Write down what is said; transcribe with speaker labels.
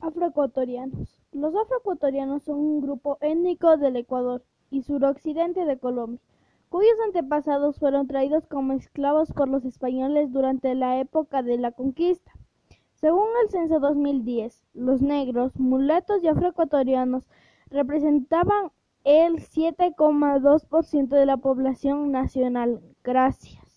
Speaker 1: Afroecuatorianos: Los afroecuatorianos son un grupo étnico del Ecuador y suroccidente de Colombia, cuyos antepasados fueron traídos como esclavos por los españoles durante la época de la conquista. Según el censo 2010, los negros, mulatos y afroecuatorianos representaban el 7,2% de la población nacional. Gracias.